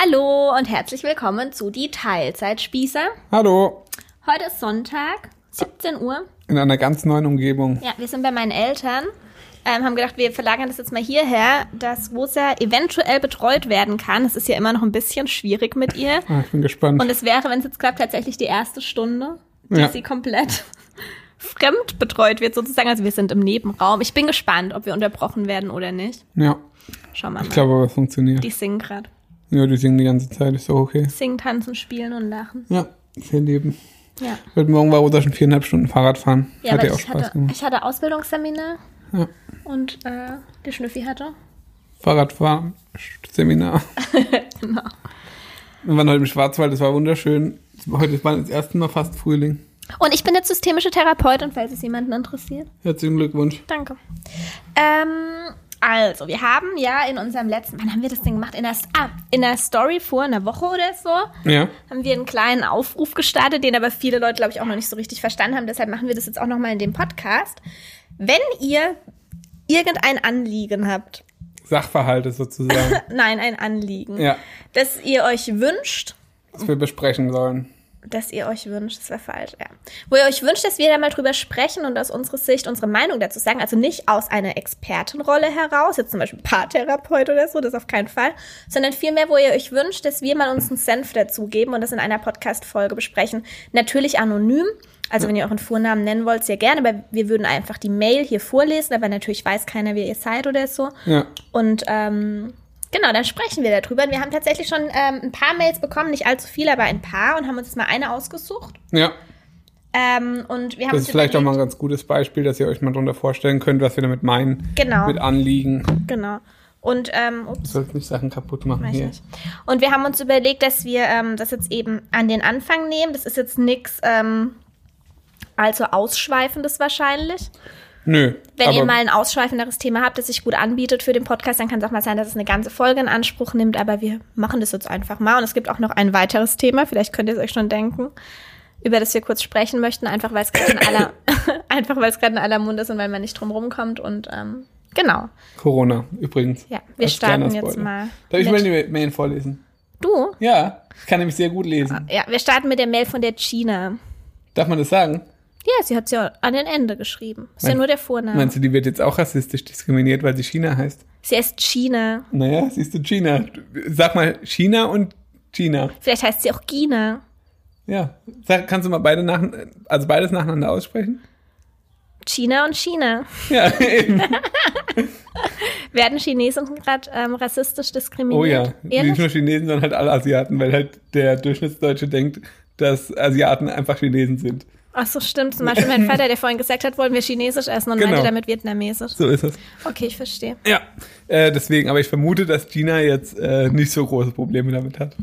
Hallo und herzlich willkommen zu die Teilzeitspießer. Hallo. Heute ist Sonntag, 17 Uhr. In einer ganz neuen Umgebung. Ja, wir sind bei meinen Eltern. Ähm, haben gedacht, wir verlagern das jetzt mal hierher, dass Rosa eventuell betreut werden kann. Es ist ja immer noch ein bisschen schwierig mit ihr. Ah, ich bin gespannt. Und es wäre, wenn es jetzt klappt, tatsächlich die erste Stunde, die Ja. sie komplett fremd betreut wird sozusagen. Also wir sind im Nebenraum. Ich bin gespannt, ob wir unterbrochen werden oder nicht. ja, Schauen wir mal. ich glaube, es funktioniert. die singen gerade. Ja, die singen die ganze Zeit, ist doch okay. Singen, tanzen, spielen und lachen. Ja, sehr leben. Ja. Heute Morgen war Rosa schon viereinhalb Stunden Fahrrad fahren. Ja, Hat ihr auch ich Spaß hatte, gemacht. ich hatte Ausbildungsseminar Ja. und äh, die Schnüffi hatte. Fahrradfahren, Seminar. Genau. Wir waren heute im Schwarzwald, das war wunderschön. Heute war das erste Mal fast Frühling. Und ich bin jetzt systemische Therapeutin, falls es jemanden interessiert. Herzlichen Glückwunsch. Danke. Ähm, also, wir haben ja in unserem letzten, wann haben wir das denn gemacht? In der, ah, in der Story vor einer Woche oder so Ja, haben wir einen kleinen Aufruf gestartet, den aber viele Leute, glaube ich, auch noch nicht so richtig verstanden haben. Deshalb machen wir das jetzt auch nochmal in dem Podcast. Wenn ihr irgendein Anliegen habt, Sachverhalte sozusagen. nein, ein Anliegen, ja, das ihr euch wünscht, was wir besprechen sollen. Dass ihr euch wünscht, das wäre falsch, ja. Wo ihr euch wünscht, dass wir da mal drüber sprechen und aus unserer Sicht unsere Meinung dazu sagen. Also nicht aus einer Expertenrolle heraus, jetzt zum Beispiel Paartherapeut oder so, das auf keinen Fall, sondern vielmehr, wo ihr euch wünscht, dass wir mal uns einen Senf dazugeben und das in einer Podcast-Folge besprechen. Natürlich anonym. Also wenn ihr euren Vornamen nennen wollt, sehr gerne, aber wir würden einfach die Mail hier vorlesen, aber natürlich weiß keiner, wer ihr seid oder so. Ja, Und ähm, genau, dann sprechen wir darüber. Wir haben tatsächlich schon ähm, ein paar Mails bekommen, nicht allzu viele, aber ein paar und haben uns jetzt mal eine ausgesucht. ja. Ähm, und wir haben Das ist vielleicht auch mal ein ganz gutes Beispiel, dass ihr euch mal darunter vorstellen könnt, was wir damit meinen. Genau. Mit Anliegen. Genau. Und ähm, Du ups, sollst nicht Sachen kaputt machen hier. nicht. Und wir haben uns überlegt, dass wir ähm, das jetzt eben an den Anfang nehmen. Das ist jetzt nichts ähm, allzu ausschweifendes wahrscheinlich. Nö. Wenn ihr mal ein ausschweifenderes Thema habt, das sich gut anbietet für den Podcast, dann kann es auch mal sein, dass es eine ganze Folge in Anspruch nimmt. Aber wir machen das jetzt einfach mal. Und es gibt auch noch ein weiteres Thema, vielleicht könnt ihr es euch schon denken, über das wir kurz sprechen möchten, einfach weil es gerade in aller, einfach weil es gerade in aller Munde ist und weil man nicht drum rumkommt. Und ähm, genau. Corona, übrigens. Ja, wir Als starten jetzt mal. Darf ich mal die Mail vorlesen? Du? Ja, ich kann nämlich sehr gut lesen. Ja, wir starten mit der Mail von der Gina. Darf man das sagen? Ja, sie hat ja an den Ende geschrieben. Ist ja Mein- nur der Vorname. Meinst du, die wird jetzt auch rassistisch diskriminiert, weil sie China heißt? Sie heißt Gina. Naja, siehst du China. Sag mal China und China. Vielleicht heißt sie auch Gina. Ja. Sag, kannst du mal beide nach, also beides nacheinander aussprechen? China und China. Ja, eben. Werden Chinesen gerade ähm, rassistisch diskriminiert? Oh ja. Ehrlich? Nicht nur Chinesen, sondern halt alle Asiaten, weil halt der Durchschnittsdeutsche denkt, dass Asiaten einfach Chinesen sind. Ach so, stimmt. Zum Beispiel mein Vater, der vorhin gesagt hat, wollen wir Chinesisch essen und Genau. meinte damit Vietnamesisch. So ist es. Okay, ich verstehe. Ja. Äh, deswegen, aber ich vermute, dass China jetzt äh, nicht so große Probleme damit hat.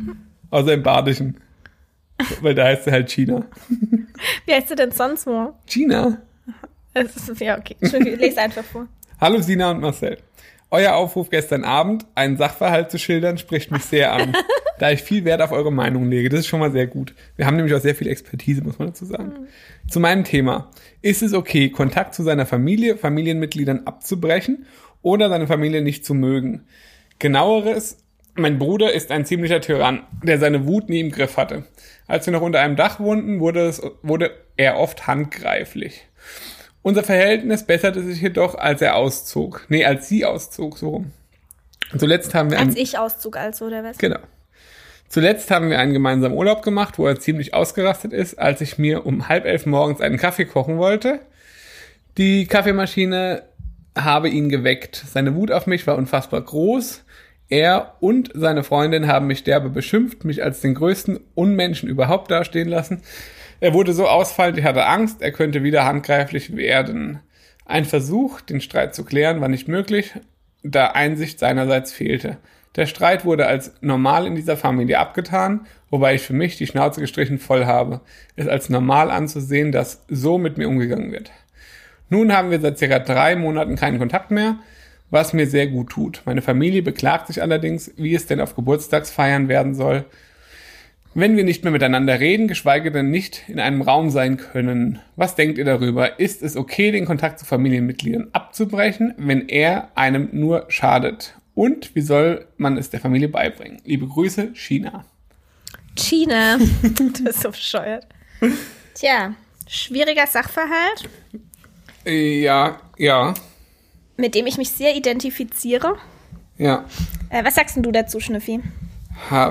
Außer im Badischen. Weil da heißt sie halt China. Wie heißt du denn sonst wo? China? Ist, ja, okay. Entschuldigung, lese einfach vor. Hallo Sina und Marcel. Euer Aufruf gestern Abend, einen Sachverhalt zu schildern, spricht mich sehr an, da ich viel Wert auf eure Meinung lege. Das ist schon mal sehr gut. Wir haben nämlich auch sehr viel Expertise, muss man dazu sagen. Zu meinem Thema. Ist es okay, Kontakt zu seiner Familie, Familienmitgliedern abzubrechen oder seine Familie nicht zu mögen? Genaueres, mein Bruder ist ein ziemlicher Tyrann, der seine Wut nie im Griff hatte. Als wir noch unter einem Dach wohnten, wurde, es, wurde er oft handgreiflich. Unser Verhältnis besserte sich jedoch, als er auszog. Nee, als sie auszog, so rum. Zuletzt haben wir Als einen, ich auszug also, oder was? genau. Zuletzt haben wir einen gemeinsamen Urlaub gemacht, wo er ziemlich ausgerastet ist, als ich mir um halb elf morgens einen Kaffee kochen wollte. Die Kaffeemaschine habe ihn geweckt. Seine Wut auf mich war unfassbar groß. Er und seine Freundin haben mich derbe beschimpft, mich als den größten Unmenschen überhaupt dastehen lassen. Er wurde so ausfallend, ich hatte Angst, er könnte wieder handgreiflich werden. Ein Versuch, den Streit zu klären, war nicht möglich, da Einsicht seinerseits fehlte. Der Streit wurde als normal in dieser Familie abgetan, wobei ich für mich die Schnauze gestrichen voll habe, es als normal anzusehen, dass so mit mir umgegangen wird. Nun haben wir seit circa drei Monaten keinen Kontakt mehr, was mir sehr gut tut. Meine Familie beklagt sich allerdings, wie es denn auf Geburtstagsfeiern werden soll, wenn wir nicht mehr miteinander reden, geschweige denn nicht in einem Raum sein können. Was denkt ihr darüber? Ist es okay, den Kontakt zu Familienmitgliedern abzubrechen, wenn er einem nur schadet? Und wie soll man es der Familie beibringen? Liebe Grüße, China. China. das ist so bescheuert. Tja, schwieriger Sachverhalt, Ja, ja, mit dem ich mich sehr identifiziere. ja. Äh, was sagst denn du dazu, Schnüffi?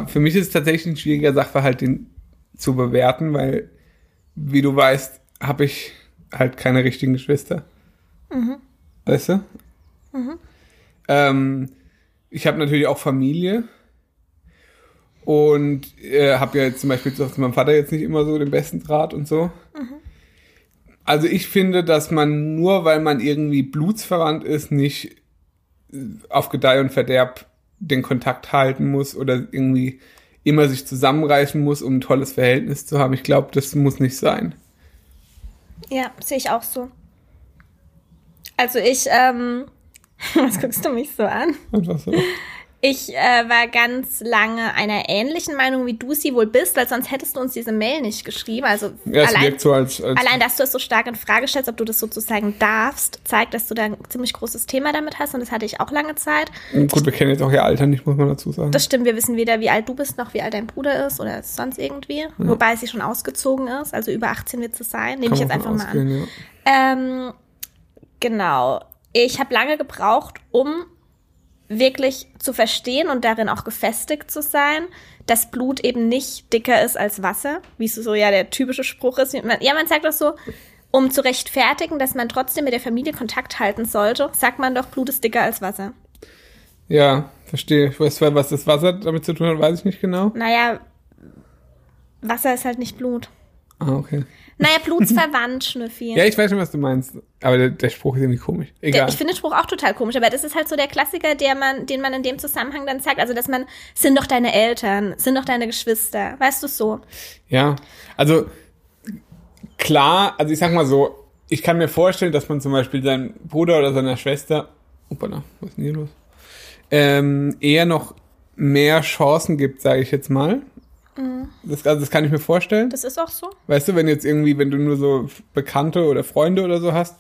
Für mich ist es tatsächlich ein schwieriger Sachverhalt, den zu bewerten, weil, wie du weißt, habe ich halt keine richtigen Geschwister. Weißt du? Ähm, ich habe natürlich auch Familie und äh, habe ja jetzt zum Beispiel zu meinem Vater jetzt nicht immer so den besten Draht und so. Also ich finde, dass man nur, weil man irgendwie blutsverwandt ist, nicht auf Gedeih und Verderb den Kontakt halten muss oder irgendwie immer sich zusammenreißen muss, um ein tolles Verhältnis zu haben. Ich glaube, das muss nicht sein. Ja, sehe ich auch so. Also ich, ähm, was guckst du mich so an? Einfach so. Ich äh, war ganz lange einer ähnlichen Meinung, wie du sie wohl bist, weil sonst hättest du uns diese Mail nicht geschrieben. Also Ja, allein, so als, als allein, dass du es so stark in Frage stellst, ob du das sozusagen darfst, zeigt, dass du da ein ziemlich großes Thema damit hast und das hatte ich auch lange Zeit. gut, wir kennen jetzt auch ihr Alter nicht, muss man dazu sagen. Das stimmt, wir wissen weder, wie alt du bist, noch wie alt dein Bruder ist oder sonst irgendwie. Wobei sie schon ausgezogen ist, also über 18 wird sie sein. Nehme ich jetzt einfach von mal an. ausgehen, ja. Ähm, genau. Ich habe lange gebraucht, um wirklich zu verstehen und darin auch gefestigt zu sein, dass Blut eben nicht dicker ist als Wasser, wie es so ja der typische Spruch ist. Man- Ja, man sagt das so, um zu rechtfertigen, dass man trotzdem mit der Familie Kontakt halten sollte, sagt man doch, Blut ist dicker als Wasser. Ja, verstehe. Ich weiß zwar, was das Wasser damit zu tun hat, weiß ich nicht genau. Naja, Wasser ist halt nicht Blut. Ah, okay. Naja, blutsverwandt, Schnüffi. Ja, ich weiß schon, was du meinst. Aber der, der Spruch ist irgendwie komisch. Der, Egal. ich finde den Spruch auch total komisch, aber das ist halt so der Klassiker, der man, den man in dem Zusammenhang dann sagt. Also, dass man, sind doch deine Eltern, sind doch deine Geschwister, weißt du so? Ja, also klar, also ich sag mal so, ich kann mir vorstellen, dass man zum Beispiel seinem Bruder oder seiner Schwester, opala, was ist denn hier los? Ähm, eher noch mehr Chancen gibt, sage ich jetzt mal. Das, also das kann ich mir vorstellen. Das ist auch so. Weißt du, wenn jetzt irgendwie, wenn du nur so Bekannte oder Freunde oder so hast,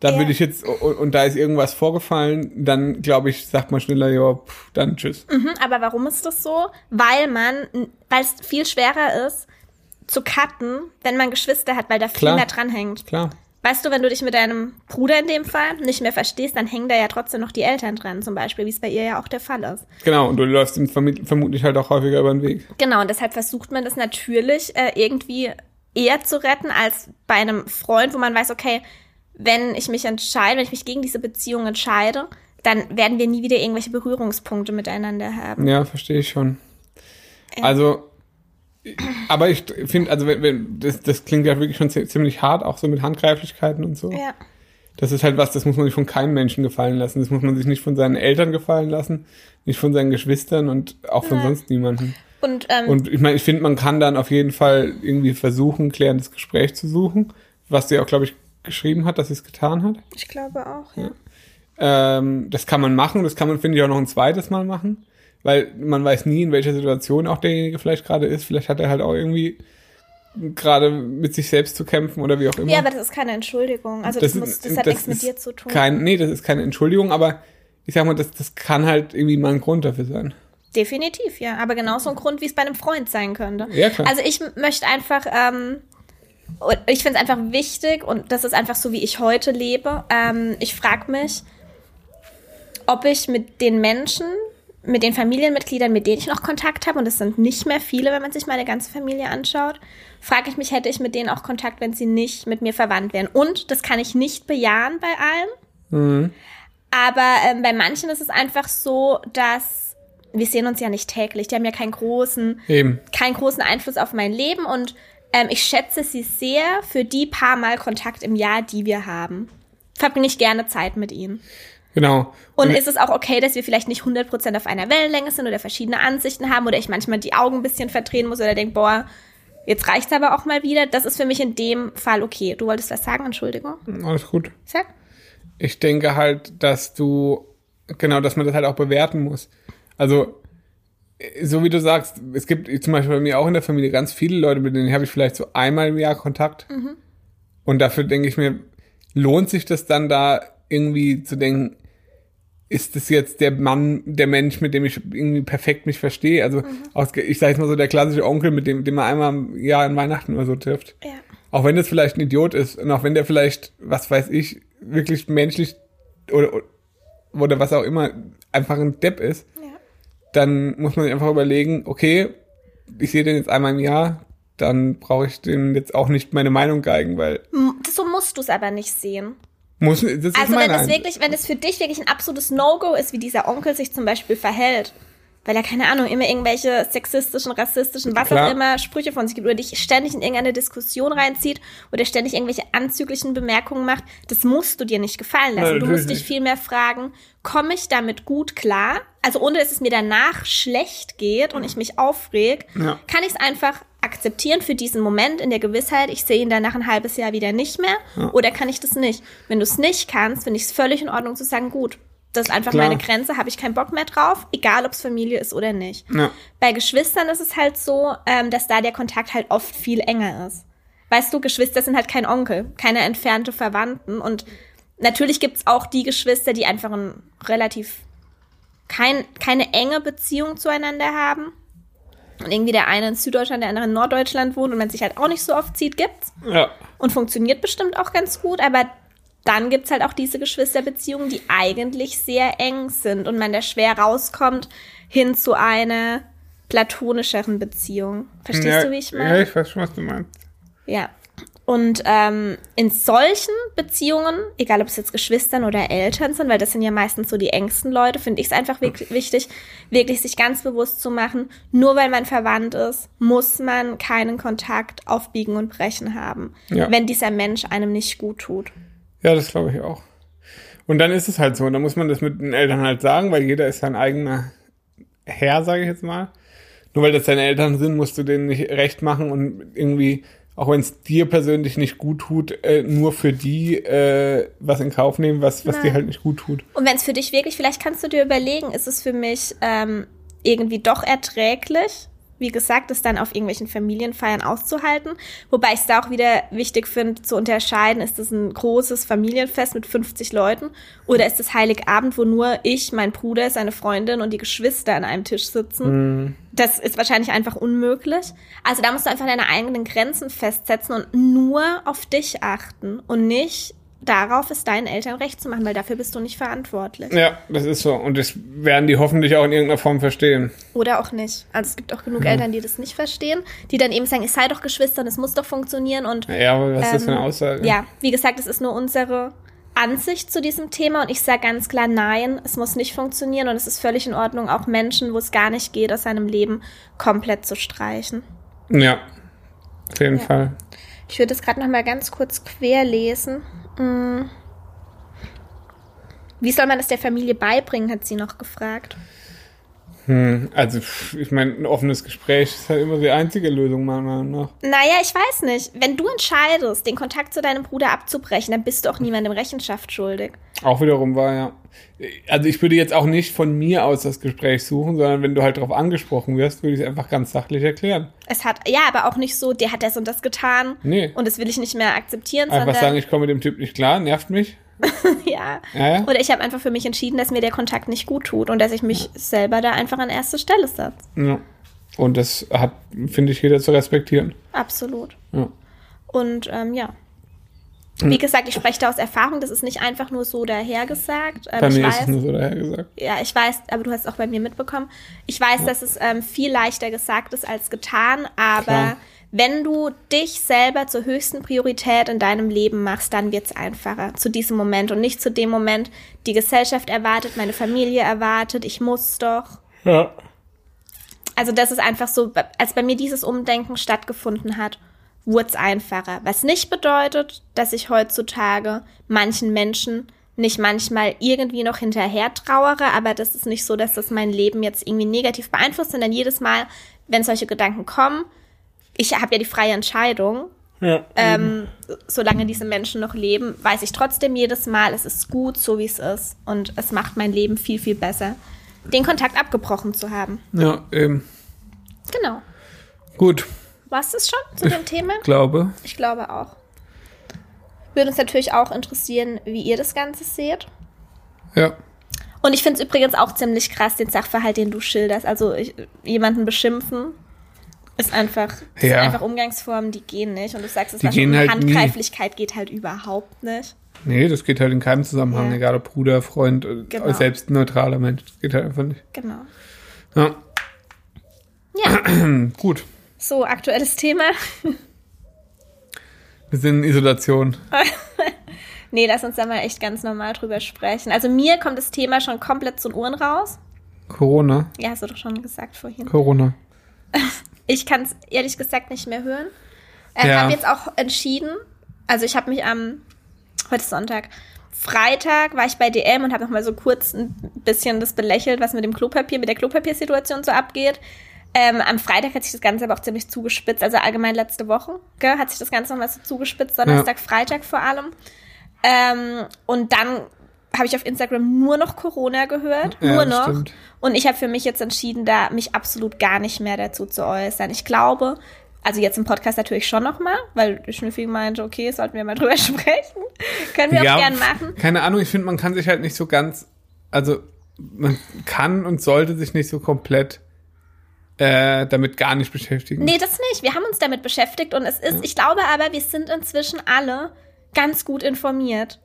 dann Ja. würde ich jetzt, und, und da ist irgendwas vorgefallen, dann glaube ich, sagt man schneller, ja, pff, dann tschüss. Mhm, aber warum ist das so? Weil man, weil es viel schwerer ist zu cutten, wenn man Geschwister hat, weil da viel Klar. mehr dranhängt. Klar. Weißt du, wenn du dich mit deinem Bruder in dem Fall nicht mehr verstehst, dann hängen da ja trotzdem noch die Eltern dran, zum Beispiel, wie es bei ihr ja auch der Fall ist. Genau, und du läufst ihm verm- vermutlich halt auch häufiger über den Weg. Genau, und deshalb versucht man das natürlich äh, irgendwie eher zu retten als bei einem Freund, wo man weiß, okay, wenn ich mich entscheide, wenn ich mich gegen diese Beziehung entscheide, dann werden wir nie wieder irgendwelche Berührungspunkte miteinander haben. Ja, verstehe ich schon. Also, aber ich finde, also wenn, wenn das, das klingt ja wirklich schon zi- ziemlich hart, auch so mit Handgreiflichkeiten und so. Ja. Das ist halt was, das muss man sich von keinem Menschen gefallen lassen. Das muss man sich nicht von seinen Eltern gefallen lassen, nicht von seinen Geschwistern und auch von Nein. sonst niemandem. Und, ähm, Und ich meine, ich finde, man kann dann auf jeden Fall irgendwie versuchen, ein klärendes Gespräch zu suchen, was sie auch, glaube ich, geschrieben hat, dass sie es getan hat. ich glaube auch, ja. Ähm, das kann man machen, das kann man, finde ich, auch noch ein zweites Mal machen, weil man weiß nie, in welcher Situation auch derjenige vielleicht gerade ist. Vielleicht hat er halt auch irgendwie gerade mit sich selbst zu kämpfen oder wie auch immer. Ja, aber das ist keine Entschuldigung. Also das, muss, das hat nichts mit dir zu tun. Kein, nee, das ist keine Entschuldigung, aber ich sag mal, das, das kann halt irgendwie mal ein Grund dafür sein. Definitiv, ja. Aber genauso ein Grund, wie es bei einem Freund sein könnte. Ja, klar. Also ich möchte einfach, ähm, ich finde es einfach wichtig und das ist einfach so, wie ich heute lebe. Ähm, ich frage mich, ob ich mit den Menschen, mit den Familienmitgliedern, mit denen ich noch Kontakt habe, und es sind nicht mehr viele, wenn man sich meine ganze Familie anschaut, frage ich mich, hätte ich mit denen auch Kontakt, wenn sie nicht mit mir verwandt wären. Und das kann ich nicht bejahen bei allen. Aber ähm, bei manchen ist es einfach so, dass wir sehen uns ja nicht täglich. Die haben ja keinen großen, Eben. keinen großen Einfluss auf mein Leben und ähm, ich schätze sie sehr für die paar Mal Kontakt im Jahr, die wir haben. Verbringe ich gerne Zeit mit ihnen. Genau. Und ist es auch okay, dass wir vielleicht nicht 100% auf einer Wellenlänge sind oder verschiedene Ansichten haben oder ich manchmal die Augen ein bisschen verdrehen muss oder denke, boah, jetzt reicht's aber auch mal wieder. Das ist für mich in dem Fall okay. Du wolltest was sagen, Entschuldigung. alles gut. Sag. Ich denke halt, dass du, genau, dass man das halt auch bewerten muss. Also, so wie du sagst, es gibt zum Beispiel bei mir auch in der Familie ganz viele Leute, mit denen habe ich vielleicht so einmal im Jahr Kontakt. Und dafür denke ich mir, lohnt sich das dann da irgendwie zu denken, ist das jetzt der Mann, der Mensch, mit dem ich irgendwie perfekt mich verstehe? Also, aus, ich sage jetzt mal so, der klassische Onkel, mit dem, den man einmal im Jahr an Weihnachten oder so trifft. Ja. Auch wenn das vielleicht ein Idiot ist und auch wenn der vielleicht, was weiß ich, wirklich menschlich oder, oder was auch immer, einfach ein Depp ist, Ja. dann muss man sich einfach überlegen, okay, ich sehe den jetzt einmal im Jahr, dann brauche ich den jetzt auch nicht meine Meinung geigen, weil So musst du es aber nicht sehen. Muss, Also wenn es wirklich, wenn es für dich wirklich ein absolutes No-Go ist, wie dieser Onkel sich zum Beispiel verhält, weil er, keine Ahnung, immer irgendwelche sexistischen, rassistischen, was Klar. auch immer Sprüche von sich gibt oder dich ständig in irgendeine Diskussion reinzieht oder ständig irgendwelche anzüglichen Bemerkungen macht, das musst du dir nicht gefallen lassen. Nein, du musst dich vielmehr fragen, komme ich damit gut klar? Also ohne, dass es mir danach schlecht geht und ich mich aufreg, Ja. kann ich es einfach akzeptieren für diesen Moment in der Gewissheit, ich sehe ihn danach ein halbes Jahr wieder nicht mehr oder kann ich das nicht? Wenn du es nicht kannst, finde ich es völlig in Ordnung zu sagen, gut, das ist einfach Klar. meine Grenze, habe ich keinen Bock mehr drauf, egal ob es Familie ist oder nicht. Ja. Bei Geschwistern ist es halt so, ähm, dass da der Kontakt halt oft viel enger ist. Weißt du, Geschwister sind halt kein Onkel, keine entfernte Verwandten und natürlich gibt's auch die Geschwister, die einfach ein relativ kein, keine enge Beziehung zueinander haben. Und irgendwie der eine in Süddeutschland, der andere in Norddeutschland wohnt und man sich halt auch nicht so oft sieht, gibt's. Ja. Und funktioniert bestimmt auch ganz gut, aber dann gibt's halt auch diese Geschwisterbeziehungen, die eigentlich sehr eng sind und man da schwer rauskommt hin zu einer platonischeren Beziehung. Verstehst ja, du, wie ich Ja, meine? ich weiß schon, was du meinst. Ja. Und ähm, in solchen Beziehungen, egal ob es jetzt Geschwistern oder Eltern sind, weil das sind ja meistens so die engsten Leute, finde ich es einfach wirklich wichtig, wirklich sich ganz bewusst zu machen, nur weil man verwandt ist, muss man keinen Kontakt auf Biegen und Brechen haben, Ja. wenn dieser Mensch einem nicht gut tut. Ja, das glaube ich auch. Und dann ist es halt so, dann muss man das mit den Eltern halt sagen, weil jeder ist sein eigener Herr, sage ich jetzt mal. Nur weil das deine Eltern sind, musst du denen nicht recht machen und irgendwie, auch wenn es dir persönlich nicht gut tut, äh, nur für die äh, was in Kauf nehmen, was, was dir halt nicht gut tut. Und wenn es für dich wirklich, vielleicht kannst du dir überlegen, ist es für mich ähm, irgendwie doch erträglich, wie gesagt, es dann auf irgendwelchen Familienfeiern auszuhalten. Wobei ich es da auch wieder wichtig finde, zu unterscheiden, ist es ein großes Familienfest mit 50 Leuten oder ist es Heiligabend, wo nur ich, mein Bruder, seine Freundin und die Geschwister an einem Tisch sitzen. Das ist wahrscheinlich einfach unmöglich. Also da musst du einfach deine eigenen Grenzen festsetzen und nur auf dich achten und nicht darauf, es deinen Eltern recht zu machen, weil dafür bist du nicht verantwortlich. Ja, das ist so. Und das werden die hoffentlich auch in irgendeiner Form verstehen. Oder auch nicht. Also es gibt auch genug Eltern, die das nicht verstehen, die dann eben sagen, ich sei doch Geschwister und es muss doch funktionieren und Ja, aber was ist das für eine Ähm, Aussage? ja, wie gesagt, es ist nur unsere Ansicht zu diesem Thema und ich sage ganz klar, nein, es muss nicht funktionieren und es ist völlig in Ordnung, auch Menschen, wo es gar nicht geht, aus seinem Leben komplett zu streichen. Ja, auf jeden Ja. Fall. Ich würde es gerade noch mal ganz kurz querlesen. Wie soll man das der Familie beibringen, hat sie noch gefragt. Hm, also, ich meine, ein offenes Gespräch ist halt immer die einzige Lösung, meiner Meinung nach. Naja, ich weiß nicht. Wenn du entscheidest, den Kontakt zu deinem Bruder abzubrechen, dann bist du auch niemandem Rechenschaft schuldig. Auch wiederum war, ja. Also ich würde jetzt auch nicht von mir aus das Gespräch suchen, sondern wenn du halt darauf angesprochen wirst, würde ich es einfach ganz sachlich erklären. Es hat, ja, aber auch nicht so, der hat das und das getan. Nee. Und das will ich nicht mehr akzeptieren, Einfach sagen, ich komme mit dem Typ nicht klar, nervt mich. ja. Ja, ja. Oder ich habe einfach für mich entschieden, dass mir der Kontakt nicht gut tut und dass ich mich selber da einfach an erste Stelle setze. ja. Und das hat, finde ich, jeder zu respektieren. Absolut. Ja. Und ähm, ja. Hm. Wie gesagt, ich spreche da aus Erfahrung, das ist nicht einfach nur so dahergesagt. Ähm, Bei mir ist weiß, es nur so daher gesagt. ja, ich weiß, aber du hast es auch bei mir mitbekommen. Ich weiß, dass es ähm, viel leichter gesagt ist als getan, aber Klar. Wenn du dich selber zur höchsten Priorität in deinem Leben machst, dann wird es einfacher zu diesem Moment und nicht zu dem Moment, die Gesellschaft erwartet, meine Familie erwartet, ich muss doch. Ja. Also das ist einfach so, als bei mir dieses Umdenken stattgefunden hat, wurde es einfacher. Was nicht bedeutet, dass ich heutzutage manchen Menschen nicht manchmal irgendwie noch hinterher trauere, aber das ist nicht so, dass das mein Leben jetzt irgendwie negativ beeinflusst, sondern jedes Mal, wenn solche Gedanken kommen, ich habe ja die freie Entscheidung, Ja. ähm, solange diese Menschen noch leben, weiß ich trotzdem jedes Mal, es ist gut, so wie es ist und es macht mein Leben viel, viel besser, den Kontakt abgebrochen zu haben. ja, eben. Genau. Gut, Was ist schon zu dem Thema? glaube. Ich glaube auch. Würde uns natürlich auch interessieren, wie ihr das Ganze seht. Ja. Und ich finde es übrigens auch ziemlich krass, den Sachverhalt, den du schilderst. Also ich, jemanden beschimpfen ist einfach, Ja. sind einfach Umgangsformen, die gehen nicht. Und du sagst, es Die schon gehen halt nie. Handgreiflichkeit geht halt überhaupt nicht. Nee, das geht halt in keinem Zusammenhang, Ja. egal ob Bruder, Freund, äh, Genau. selbst neutraler Mensch. Das geht halt einfach nicht. Genau. Ja, Ja, gut. so aktuelles Thema. Wir sind in Isolation. Nee, lass uns da mal echt ganz normal drüber sprechen. Also mir kommt das Thema schon komplett zu den Ohren raus. Corona. Ja, hast du doch schon gesagt vorhin. Corona. Ich kann es ehrlich gesagt nicht mehr hören. Ich Ja. habe jetzt auch entschieden, also ich habe mich am, heute ist Sonntag, Freitag war ich bei DM und habe noch mal so kurz ein bisschen das belächelt, was mit dem Klopapier, mit der Klopapiersituation so abgeht. Ähm, am Freitag hat sich das Ganze aber auch ziemlich zugespitzt, also allgemein letzte Woche, gell, hat sich das Ganze nochmal so zugespitzt, Donnerstag, Freitag vor allem. Ähm, und dann habe ich auf Instagram nur noch Corona gehört, Ja, nur noch. stimmt. Und ich habe für mich jetzt entschieden, da mich absolut gar nicht mehr dazu zu äußern. Ich glaube, also jetzt im Podcast natürlich schon noch mal, weil Schnüffel meinte, okay, sollten wir mal drüber sprechen. Können wir auch gern machen. Keine Ahnung, ich finde, man kann sich halt nicht so ganz, also man kann und sollte sich nicht so komplett äh, damit gar nicht beschäftigen. Nee, das nicht. Wir haben uns damit beschäftigt und es ist, ich glaube aber, wir sind inzwischen alle ganz gut informiert.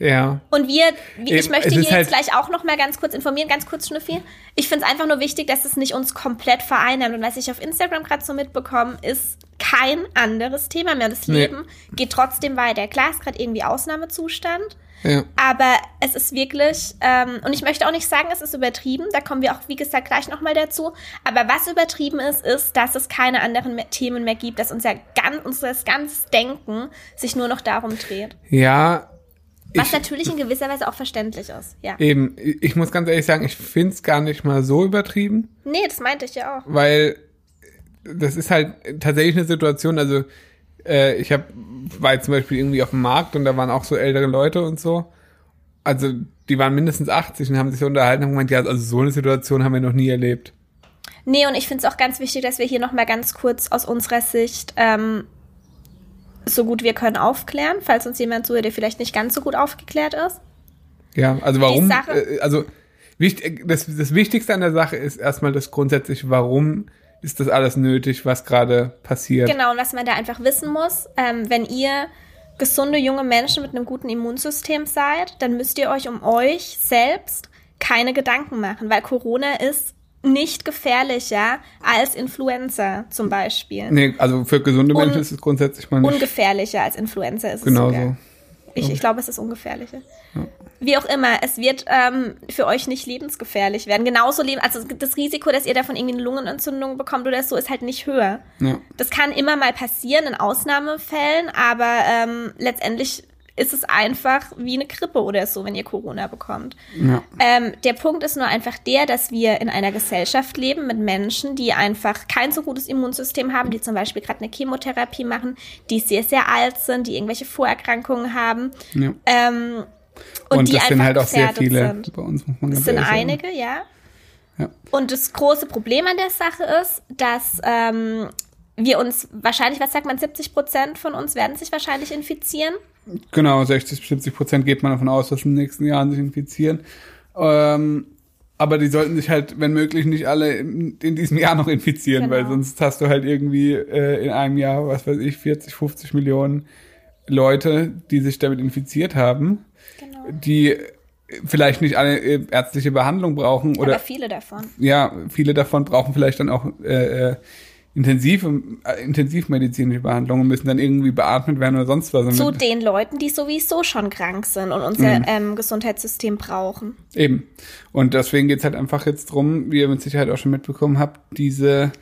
Ja. Und wir, wie, ich möchte hier jetzt halt- gleich auch noch mal ganz kurz informieren, ganz kurz, Schnüffi. Ich finde es einfach nur wichtig, dass es nicht uns komplett vereinnahmt. Und was ich auf Instagram gerade so mitbekomme, ist kein anderes Thema mehr. Das Nee. Leben geht trotzdem weiter. Klar ist gerade irgendwie Ausnahmezustand, Ja. aber es ist wirklich, ähm, und ich möchte auch nicht sagen, es ist übertrieben, da kommen wir auch, wie gesagt, gleich nochmal dazu. Aber was übertrieben ist, ist, dass es keine anderen mehr, Themen mehr gibt, dass unser, ganz, unser ganzes Denken sich nur noch darum dreht. Ja. Was ich, natürlich in gewisser Weise auch verständlich ist, ja. Eben, ich muss ganz ehrlich sagen, ich finde es gar nicht mal so übertrieben, Nee, das meinte ich ja auch. weil das ist halt tatsächlich eine Situation, also äh, ich hab, war jetzt zum Beispiel irgendwie auf dem Markt und da waren auch so ältere Leute und so. Also die waren mindestens 80 und haben sich unterhalten und gemeint, ja, also so eine Situation haben wir noch nie erlebt. Nee, und ich finde es auch ganz wichtig, dass wir hier nochmal ganz kurz aus unserer Sicht ähm, so gut wir können aufklären, falls uns jemand zuhört, der vielleicht nicht ganz so gut aufgeklärt ist. Ja, also warum? Äh, also wichtig, das, das Wichtigste an der Sache ist erstmal das grundsätzliche, warum ist das alles nötig, was gerade passiert. Genau, und was man da einfach wissen muss, ähm, wenn ihr gesunde junge Menschen mit einem guten Immunsystem seid, dann müsst ihr euch um euch selbst keine Gedanken machen, weil Corona ist nicht gefährlicher als Influenza zum Beispiel. Nee, also für gesunde Un- Menschen ist es grundsätzlich mal nicht Ungefährlicher als Influenza ist es genau so. Ich, ich glaube, es ist ungefährlicher. Wie auch immer, es wird ähm, für euch nicht lebensgefährlich werden. Genauso leben, also das Risiko, dass ihr davon irgendwie eine Lungenentzündung bekommt oder so, ist halt nicht höher. Ja. Das kann immer mal passieren in Ausnahmefällen, aber ähm, letztendlich ist es einfach wie eine Grippe oder so, wenn ihr Corona bekommt. Ja. Ähm, der Punkt ist nur einfach der, dass wir in einer Gesellschaft leben mit Menschen, die einfach kein so gutes Immunsystem haben, die zum Beispiel gerade eine Chemotherapie machen, die sehr, sehr alt sind, die irgendwelche Vorerkrankungen haben. Ja. Ähm, und, Und, die das sind halt auch sehr viele sind. bei uns, muss man Es ganz sind ehrlich sagen. einige, ja. Ja. Und das große Problem an der Sache ist, dass ähm, wir uns wahrscheinlich, was sagt man, 70 Prozent von uns werden sich wahrscheinlich infizieren. Genau, 60 bis 70 Prozent geht man davon aus, dass in den nächsten Jahren sich infizieren. Ähm, aber die sollten sich halt, wenn möglich, nicht alle in, in diesem Jahr noch infizieren, Genau. weil sonst hast du halt irgendwie äh, in einem Jahr, was weiß ich, 40, 50 Millionen Leute, die sich damit infiziert haben, Genau. die vielleicht nicht alle äh, ärztliche Behandlung brauchen oder Aber viele davon. ja, viele davon brauchen vielleicht dann auch äh, intensive, äh, intensivmedizinische Behandlung und müssen dann irgendwie beatmet werden oder sonst was. Zu den Leuten, die sowieso schon krank sind und unser ähm, Gesundheitssystem brauchen. Eben. Und deswegen geht's halt einfach jetzt drum, wie ihr mit Sicherheit auch schon mitbekommen habt, diese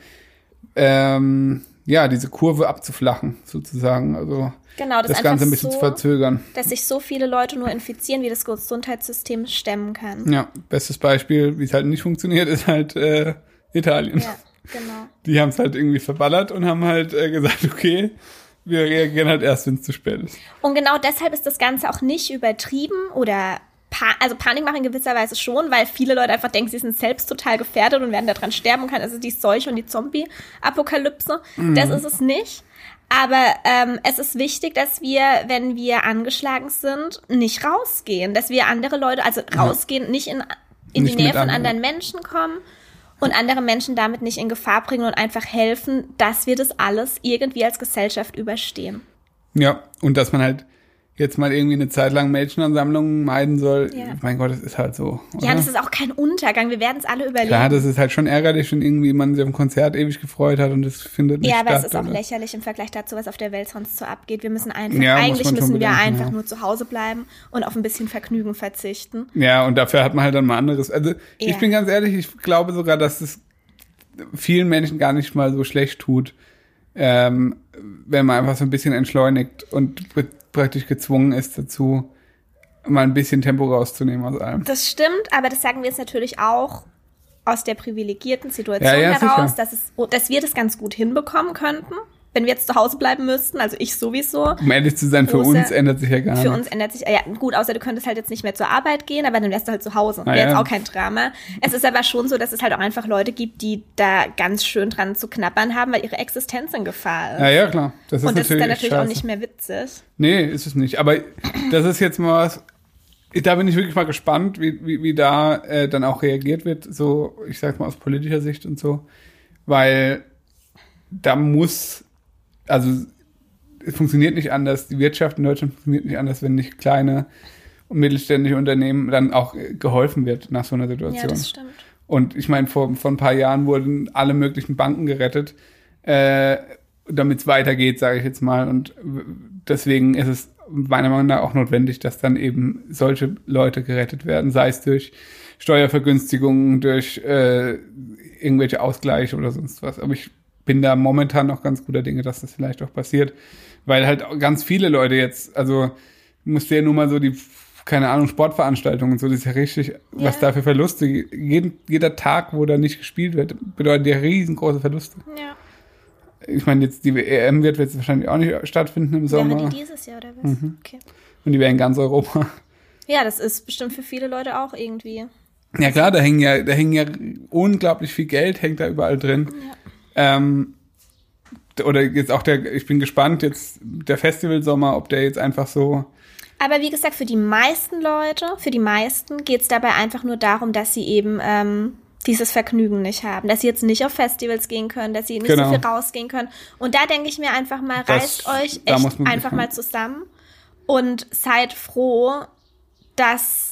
ähm, ja, diese Kurve abzuflachen, sozusagen. Also Genau, das, das, Ganze ein bisschen so, zu verzögern. dass sich so viele Leute nur infizieren, wie das Gesundheitssystem stemmen kann. Ja, bestes Beispiel, wie es halt nicht funktioniert, ist halt äh, Italien. Ja, genau. Die haben es halt irgendwie verballert und haben halt äh, gesagt, okay, wir reagieren halt erst, wenn es zu spät ist. Und genau deshalb ist das Ganze auch nicht übertrieben oder pa also Panik machen in gewisser Weise schon, weil viele Leute einfach denken, sie sind selbst total gefährdet und werden daran sterben können. Also die Seuche und die Zombie-Apokalypse. Das ist es nicht. Aber ähm, es ist wichtig, dass wir, wenn wir angeschlagen sind, nicht rausgehen. Dass wir andere Leute, also rausgehen, nicht in in Nicht die Nähe von anderen Menschen kommen und andere Menschen damit nicht in Gefahr bringen und einfach helfen, dass wir das alles irgendwie als Gesellschaft überstehen. Ja, und dass man halt jetzt mal irgendwie eine Zeit lang Mädchenansammlungen meiden soll. Ja. Mein Gott, das ist halt so. Ja, oder? das ist auch kein Untergang. Wir werden es alle überleben. Klar, das ist halt schon ärgerlich, wenn irgendwie man sich auf ein Konzert ewig gefreut hat und das findet nicht ja, aber statt. es ist auch oder? lächerlich im Vergleich dazu, was auf der Welt sonst so abgeht. Wir müssen einfach, Ja, eigentlich müssen wir bedenken, einfach ja. nur zu Hause bleiben und auf ein bisschen Vergnügen verzichten. Ja, und dafür hat man halt dann mal anderes. Also ich Ja. bin ganz ehrlich, ich glaube sogar, dass es vielen Menschen gar nicht mal so schlecht tut, ähm, wenn man einfach so ein bisschen entschleunigt und praktisch gezwungen ist dazu, mal ein bisschen Tempo rauszunehmen aus allem. Das stimmt, aber das sagen wir jetzt natürlich auch aus der privilegierten Situation Ja, ja, heraus, sicher. dass, es, dass wir das ganz gut hinbekommen könnten, wenn wir jetzt zu Hause bleiben müssten. Also ich sowieso. Um ehrlich zu sein, für Große- uns ändert sich ja gar Für nichts. uns ändert sich, ja gut, außer du könntest halt jetzt nicht mehr zur Arbeit gehen, aber dann wärst du halt zu Hause. Na Wäre jetzt ja. auch kein Drama. Es ist aber schon so, dass es halt auch einfach Leute gibt, die da ganz schön dran zu knabbern haben, weil ihre Existenz in Gefahr ist. Ja, ja, klar. Das ist Und das ist natürlich, dann echt natürlich auch nicht mehr witzig. Nee, ist es nicht. Aber das ist jetzt mal was. Da bin ich wirklich mal gespannt, wie, wie, wie da äh, dann auch reagiert wird, so, ich sag mal aus politischer Sicht und so. Weil da muss, also es funktioniert nicht anders, die Wirtschaft in Deutschland funktioniert nicht anders, wenn nicht kleine und mittelständische Unternehmen dann auch äh, geholfen wird nach so einer Ja, Situation. das stimmt. Und ich meine, vor, vor ein paar Jahren wurden alle möglichen Banken gerettet, äh, damit es weitergeht, sage ich jetzt mal. Und deswegen ist es meiner Meinung nach auch notwendig, dass dann eben solche Leute gerettet werden, sei es durch Steuervergünstigungen, durch äh, irgendwelche Ausgleiche oder sonst was. Aber ich bin da momentan noch ganz guter Dinge, dass das vielleicht auch passiert, weil halt ganz viele Leute jetzt, also musst du ja nur mal so die, keine Ahnung, Sportveranstaltungen und so, das ist ja richtig, was Ja. da für Verluste, jeden, jeder Tag, wo da nicht gespielt wird, bedeutet ja riesengroße Verluste. Ja. Ich meine, jetzt die EM wird jetzt wahrscheinlich auch nicht stattfinden im Sommer Wäre die dieses Jahr oder was? Mhm. Okay. und die wäre in ganz Europa. Ja, das ist bestimmt für viele Leute auch irgendwie. Ja klar, da hängen ja, da hängen ja unglaublich viel Geld, hängt da überall drin. Ähm, oder jetzt auch der, ich bin gespannt, jetzt der Festivalsommer, ob der jetzt einfach so, Aber wie gesagt, für die meisten Leute, für die meisten geht es dabei einfach nur darum, dass sie eben ähm, dieses Vergnügen nicht haben, dass sie jetzt nicht auf Festivals gehen können, dass sie nicht Genau. so viel rausgehen können. Und da denke ich mir einfach mal, Das- reißt euch echt einfach mal zusammen und seid froh, dass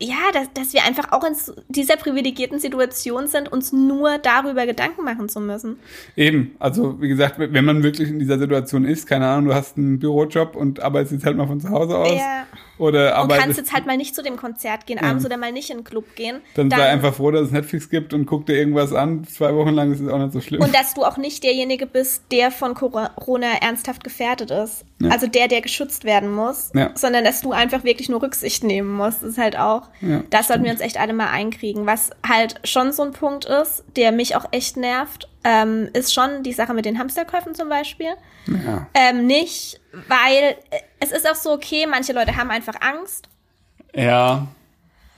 ja, dass, dass wir einfach auch in dieser privilegierten Situation sind, uns nur darüber Gedanken machen zu müssen. eben, also wie gesagt, wenn man wirklich in dieser Situation ist, keine Ahnung, du hast einen Bürojob und arbeitest jetzt halt mal von zu Hause aus Ja. Oder Und arbeitest, kannst jetzt halt mal nicht zu dem Konzert gehen, abends oder mal nicht in den Club gehen. dann, sei einfach froh, dass es Netflix gibt und guck dir irgendwas an, zwei Wochen lang, ist auch nicht so schlimm. Und dass du auch nicht derjenige bist, der von Corona ernsthaft gefährdet ist. Ja. Also der, der geschützt werden muss. Ja. Sondern dass du einfach wirklich nur Rücksicht nehmen musst. Das ist halt auch, Ja, das sollten wir uns echt alle mal einkriegen. Was halt schon so ein Punkt ist, der mich auch echt nervt, ähm, ist schon die Sache mit den Hamsterkäufen zum Beispiel. ja. Ähm, nicht, weil äh, es ist auch so, okay, manche Leute haben einfach Angst. ja,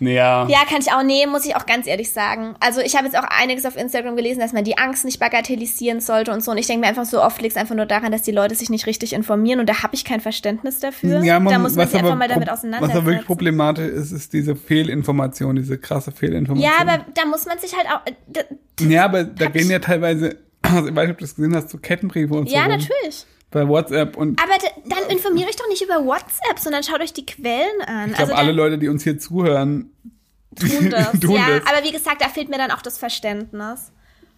ja, Ja, kann ich auch nehmen, muss ich auch ganz ehrlich sagen. Also ich habe jetzt auch einiges auf Instagram gelesen, dass man die Angst nicht bagatellisieren sollte und so. Und ich denke mir einfach so oft liegt es einfach nur daran, dass die Leute sich nicht richtig informieren und da habe ich kein Verständnis dafür. Ja, man, da muss man sich einfach mal damit auseinandersetzen. Was aber wirklich problematisch ist, ist diese Fehlinformation, diese krasse Fehlinformation. ja, aber da muss man sich halt auch. äh, d- Ja, aber da gehen ja teilweise, also ich weiß nicht, ob du das gesehen hast, so Kettenbriefe und so. Ja, rum natürlich. Bei WhatsApp und Aber dann informiert euch doch nicht über WhatsApp, sondern schaut euch die Quellen an. ich glaube, also alle Leute, die uns hier zuhören, tun das. tun ja, das. aber wie gesagt, da fehlt mir dann auch das Verständnis.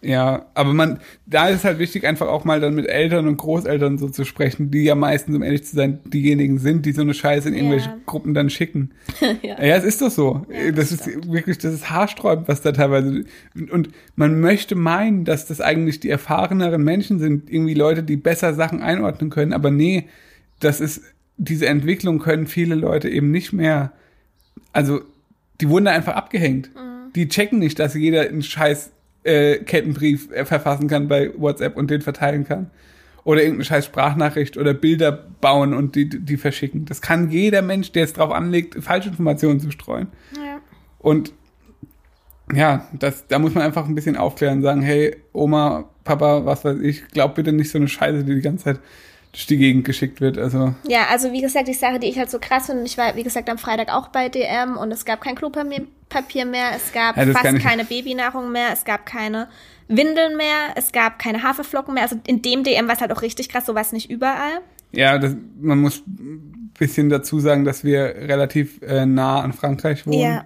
Ja, aber man, da ist halt wichtig, einfach auch mal dann mit Eltern und Großeltern so zu sprechen, die ja meistens, um ehrlich zu sein, diejenigen sind, die so eine Scheiße in irgendwelche Ja. Gruppen dann schicken. ja. Ja, es ist doch so. Ja, das, das ist wirklich, das ist haarsträubend, was da teilweise. Und, und man möchte meinen, dass das eigentlich die erfahreneren Menschen sind, irgendwie Leute, die besser Sachen einordnen können. Aber nee, das ist, diese Entwicklung können viele Leute eben nicht mehr. Also, die wurden da einfach abgehängt. Die checken nicht, dass jeder einen scheiß äh, Kettenbrief äh, verfassen kann bei WhatsApp und den verteilen kann. Oder irgendeine scheiß Sprachnachricht oder Bilder bauen und die, die verschicken. Das kann jeder Mensch, der es drauf anlegt, Falschinformationen zu streuen. Ja. Und ja, das, da muss man einfach ein bisschen aufklären, sagen, hey, Oma, Papa, was weiß ich, glaub bitte nicht so eine Scheiße, die die ganze Zeit durch die Gegend geschickt wird. Also Ja, also wie gesagt, die Sache, die ich halt so krass finde, ich war, wie gesagt, am Freitag auch bei DM und es gab kein Klopapier Papier mehr, es gab Ja, fast keine Babynahrung mehr, es gab keine Windeln mehr, es gab keine Haferflocken mehr. Also in dem DM war es halt auch richtig krass, sowas nicht überall. ja, das, man muss ein bisschen dazu sagen, dass wir relativ äh, nah an Frankreich wohnen. Ja.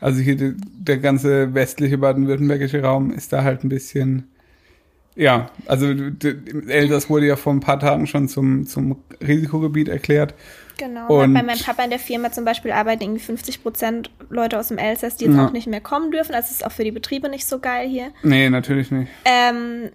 Also hier die, der ganze westliche baden-württembergische Raum ist da halt ein bisschen, ja, also Elsass wurde ja vor ein paar Tagen schon zum, zum Risikogebiet erklärt. Genau. Und- bei meinem Papa in der Firma zum Beispiel arbeiten irgendwie 50 Prozent Leute aus dem Elsass, die jetzt Ja. auch nicht mehr kommen dürfen. Also es ist auch für die Betriebe nicht so geil hier. Nee, natürlich nicht. Ähm,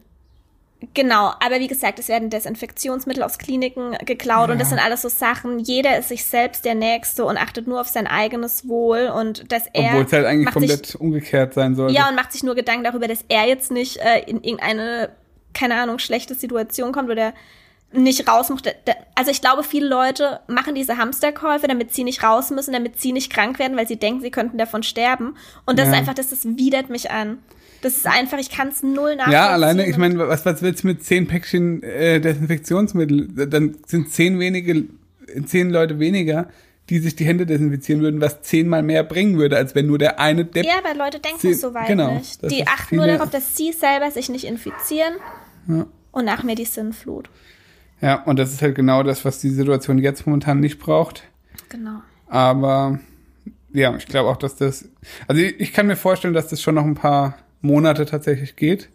genau, aber wie gesagt, es werden Desinfektionsmittel aus Kliniken geklaut und das sind alles so Sachen. Jeder ist sich selbst der Nächste und achtet nur auf sein eigenes Wohl und dass er Obwohl es halt eigentlich komplett sich, umgekehrt sein sollte. ja und macht sich nur Gedanken darüber, dass er jetzt nicht äh, in irgendeine keine Ahnung schlechte Situation kommt oder nicht raus muss. Also ich glaube, viele Leute machen diese Hamsterkäufe, damit sie nicht raus müssen, damit sie nicht krank werden, weil sie denken, sie könnten davon sterben. Und das Ja. ist einfach, das, das widert mich an. Das ist einfach, ich kann es null nachvollziehen. Ja, alleine, ich meine, was, was willst du mit zehn Päckchen äh, Desinfektionsmittel? Dann sind zehn wenige, zehn Leute weniger, die sich die Hände desinfizieren würden, was zehnmal mehr bringen würde, als wenn nur der eine Depp. Ja, aber Leute denken Sie- so weit genau, nicht. Die achten nur darauf, dass sie selber sich nicht infizieren und nach mir die Sinnflut. Ja, und das ist halt genau das, was die Situation jetzt momentan nicht braucht. Genau. Aber ja, ich glaube auch, dass das. Also ich, ich kann mir vorstellen, dass das schon noch ein paar Monate tatsächlich geht.